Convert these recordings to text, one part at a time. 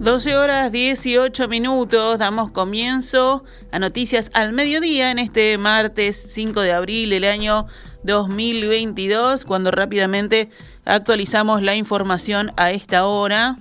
12 horas 18 minutos, damos comienzo a noticias al mediodía en este martes 5 de abril del año 2022, cuando rápidamente actualizamos la información a esta hora.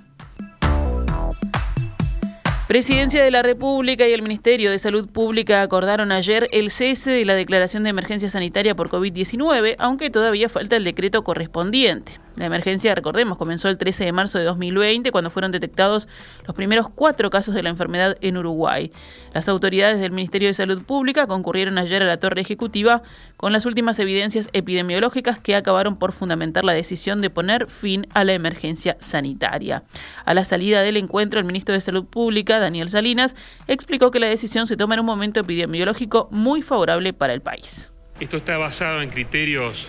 Presidencia de la República y el Ministerio de Salud Pública acordaron ayer el cese de la declaración de emergencia sanitaria por COVID-19, aunque todavía falta el decreto correspondiente. La emergencia, recordemos, comenzó el 13 de marzo de 2020, cuando fueron detectados los primeros cuatro casos de la enfermedad en Uruguay. Las autoridades del Ministerio de Salud Pública concurrieron ayer a la torre ejecutiva con las últimas evidencias epidemiológicas que acabaron por fundamentar la decisión de poner fin a la emergencia sanitaria. A la salida del encuentro, el ministro de Salud Pública, Daniel Salinas, explicó que la decisión se toma en un momento epidemiológico muy favorable para el país. Esto está basado en criterios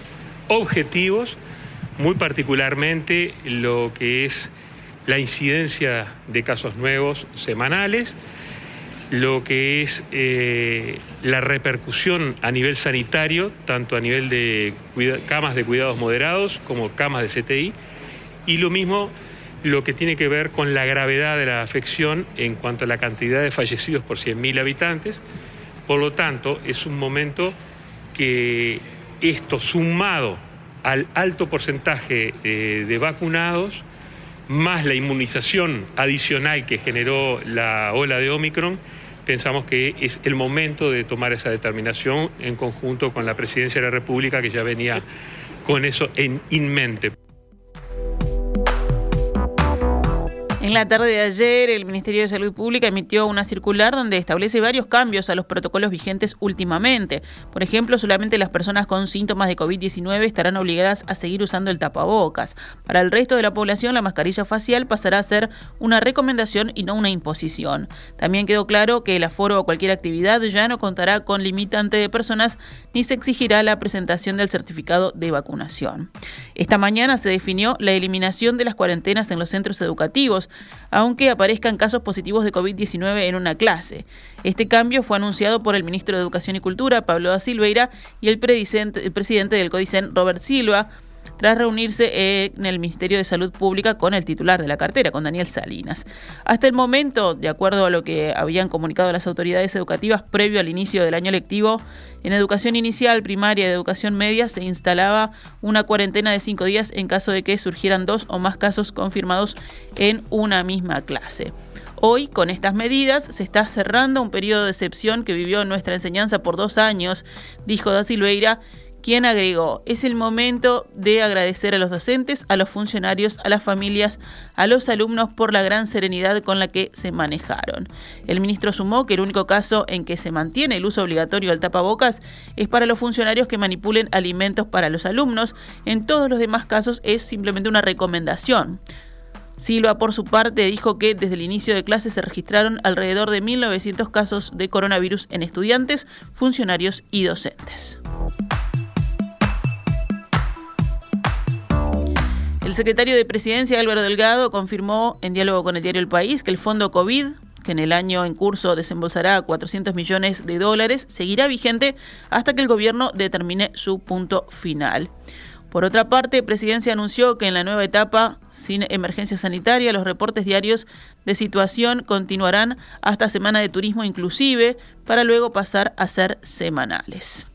objetivos muy particularmente lo que es la incidencia de casos nuevos semanales, lo que es eh, la repercusión a nivel sanitario, tanto a nivel de camas de cuidados moderados como camas de CTI, y lo mismo lo que tiene que ver con la gravedad de la afección en cuanto a la cantidad de fallecidos por 100.000 habitantes. Por lo tanto, es un momento que esto sumado al alto porcentaje eh, de vacunados, más la inmunización adicional que generó la ola de Omicron, pensamos que es el momento de tomar esa determinación en conjunto con la Presidencia de la República, que ya venía con eso en, en mente. En la tarde de ayer, el Ministerio de Salud Pública emitió una circular donde establece varios cambios a los protocolos vigentes últimamente. Por ejemplo, solamente las personas con síntomas de COVID-19 estarán obligadas a seguir usando el tapabocas. Para el resto de la población, la mascarilla facial pasará a ser una recomendación y no una imposición. También quedó claro que el aforo o cualquier actividad ya no contará con limitante de personas ni se exigirá la presentación del certificado de vacunación. Esta mañana se definió la eliminación de las cuarentenas en los centros educativos aunque aparezcan casos positivos de COVID-19 en una clase. Este cambio fue anunciado por el ministro de Educación y Cultura, Pablo da Silveira, y el, presidente del Codicen, Robert Silva, tras reunirse en el Ministerio de Salud Pública con el titular de la cartera, con Daniel Salinas. Hasta el momento, de acuerdo a lo que habían comunicado las autoridades educativas previo al inicio del año lectivo, en educación inicial, primaria y educación media se instalaba una cuarentena de cinco días en caso de que surgieran dos o más casos confirmados en una misma clase. Hoy, con estas medidas, se está cerrando un periodo de excepción que vivió nuestra enseñanza por dos años, dijo Da Silveira, quien agregó, es el momento de agradecer a los docentes, a los funcionarios, a las familias, a los alumnos por la gran serenidad con la que se manejaron. El ministro sumó que el único caso en que se mantiene el uso obligatorio del tapabocas es para los funcionarios que manipulen alimentos para los alumnos. En todos los demás casos es simplemente una recomendación. Silva, por su parte, dijo que desde el inicio de clases se registraron alrededor de 1.900 casos de coronavirus en estudiantes, funcionarios y docentes. El secretario de Presidencia, Álvaro Delgado, confirmó en diálogo con el diario El País que el fondo COVID que en el año en curso desembolsará 400 millones de dólares, seguirá vigente hasta que el gobierno determine su punto final. Por otra parte, Presidencia anunció que en la nueva etapa, sin emergencia sanitaria, los reportes diarios de situación continuarán hasta Semana de Turismo inclusive, para luego pasar a ser semanales.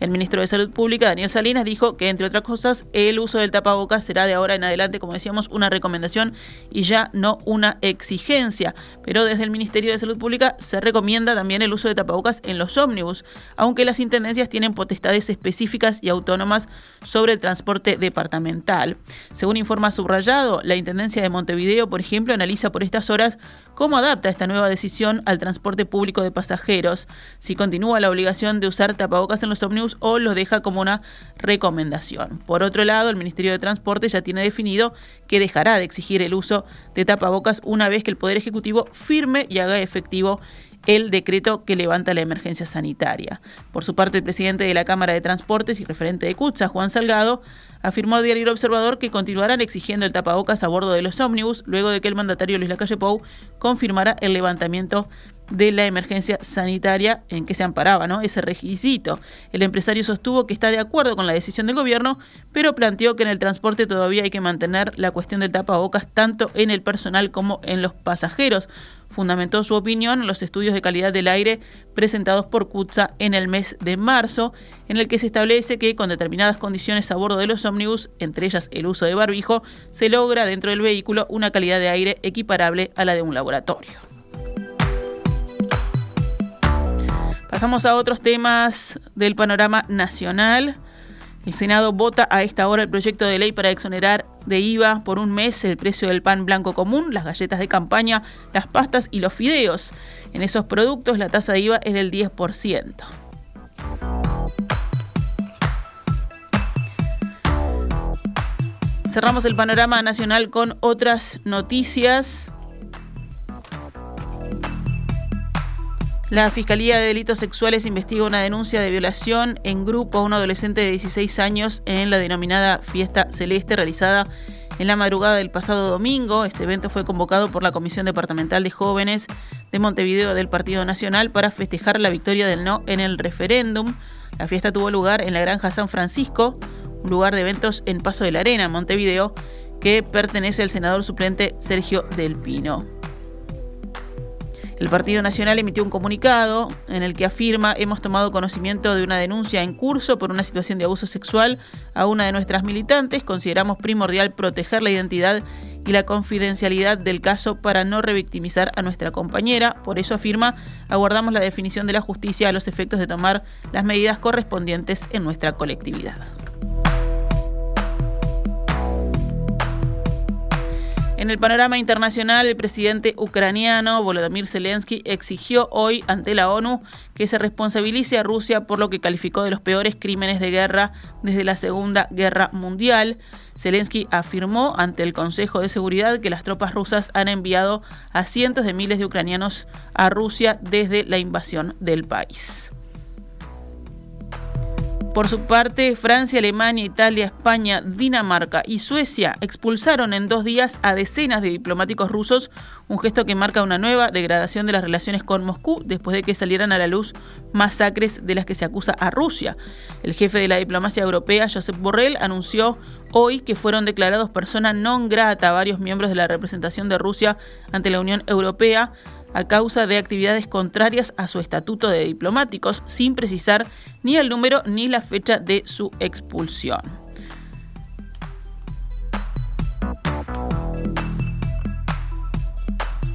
El ministro de Salud Pública, Daniel Salinas, dijo que, entre otras cosas, el uso del tapabocas será de ahora en adelante, como decíamos, una recomendación y ya no una exigencia. Pero desde el Ministerio de Salud Pública se recomienda también el uso de tapabocas en los ómnibus, aunque las intendencias tienen potestades específicas y autónomas sobre el transporte departamental. Según informa subrayado, la Intendencia de Montevideo, por ejemplo, analiza por estas horas cómo adapta esta nueva decisión al transporte público de pasajeros, si continúa la obligación de usar tapabocas en los ómnibus o lo deja como una recomendación. Por otro lado, el Ministerio de Transporte ya tiene definido que dejará de exigir el uso de tapabocas una vez que el Poder Ejecutivo firme y haga efectivo el decreto que levanta la emergencia sanitaria. Por su parte, el presidente de la Cámara de Transportes y referente de CUTSA, Juan Salgado, afirmó a Diario Observador que continuarán exigiendo el tapabocas a bordo de los ómnibus luego de que el mandatario Luis Lacalle Pou confirmara el levantamiento de la emergencia sanitaria en que se amparaba ¿no? ese requisito. El empresario sostuvo que está de acuerdo con la decisión del gobierno, pero planteó que en el transporte todavía hay que mantener la cuestión del tapabocas tanto en el personal como en los pasajeros. Fundamentó su opinión en los estudios de calidad del aire presentados por CUTSA en el mes de marzo, en el que se establece que con determinadas condiciones a bordo de los ómnibus, entre ellas el uso de barbijo, se logra dentro del vehículo una calidad de aire equiparable a la de un laboratorio. Pasamos a otros temas del panorama nacional. El Senado vota a esta hora el proyecto de ley para exonerar de IVA por un mes el precio del pan blanco común, las galletas de campaña, las pastas y los fideos. En esos productos la tasa de IVA es del 10%. Cerramos el panorama nacional con otras noticias. La Fiscalía de Delitos Sexuales investiga una denuncia de violación en grupo a un adolescente de 16 años en la denominada Fiesta Celeste realizada en la madrugada del pasado domingo. Este evento fue convocado por la Comisión Departamental de Jóvenes de Montevideo del Partido Nacional para festejar la victoria del no en el referéndum. La fiesta tuvo lugar en la Granja San Francisco, un lugar de eventos en Paso de la Arena, Montevideo, que pertenece al senador suplente Sergio Del Pino. El Partido Nacional emitió un comunicado en el que afirma hemos tomado conocimiento de una denuncia en curso por una situación de abuso sexual a una de nuestras militantes. Consideramos primordial proteger la identidad y la confidencialidad del caso para no revictimizar a nuestra compañera. Por eso afirma, aguardamos la definición de la justicia a los efectos de tomar las medidas correspondientes en nuestra colectividad. En el panorama internacional, el presidente ucraniano Volodymyr Zelensky exigió hoy ante la ONU que se responsabilice a Rusia por lo que calificó de los peores crímenes de guerra desde la Segunda Guerra Mundial. Zelensky afirmó ante el Consejo de Seguridad que las tropas rusas han enviado a cientos de miles de ucranianos a Rusia desde la invasión del país. Por su parte, Francia, Alemania, Italia, España, Dinamarca y Suecia expulsaron en dos días a decenas de diplomáticos rusos, un gesto que marca una nueva degradación de las relaciones con Moscú después de que salieran a la luz masacres de las que se acusa a Rusia. El jefe de la diplomacia europea, Josep Borrell, anunció hoy que fueron declarados persona non grata varios miembros de la representación de Rusia ante la Unión Europea a causa de actividades contrarias a su estatuto de diplomáticos, sin precisar ni el número ni la fecha de su expulsión.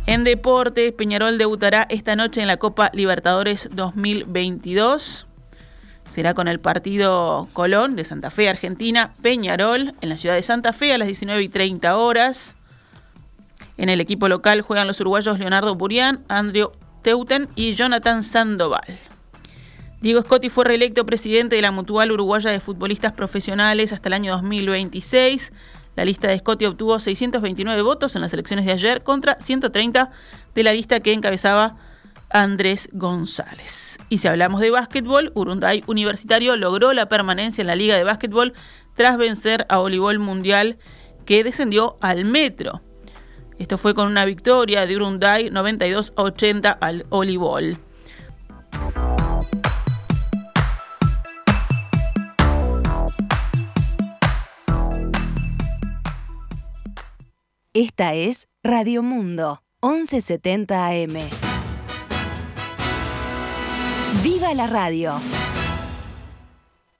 En deportes, Peñarol debutará esta noche en la Copa Libertadores 2022. Será con el partido Colón de Santa Fe, Argentina, Peñarol, en la ciudad de Santa Fe a las 19 y 30 horas. En el equipo local juegan los uruguayos Leonardo Burián, Andrew Teuten y Jonathan Sandoval. Diego Scotti fue reelecto presidente de la Mutual Uruguaya de Futbolistas Profesionales hasta el año 2026. La lista de Scotti obtuvo 629 votos en las elecciones de ayer contra 130 de la lista que encabezaba Andrés González. Y si hablamos de básquetbol, Urunday Universitario logró la permanencia en la Liga de Básquetbol tras vencer a Voleibol Mundial que descendió al Metro. Esto fue con una victoria de Urunday 92-80 al Olibol. Esta es Radio Mundo, 1170 AM. ¡Viva la radio!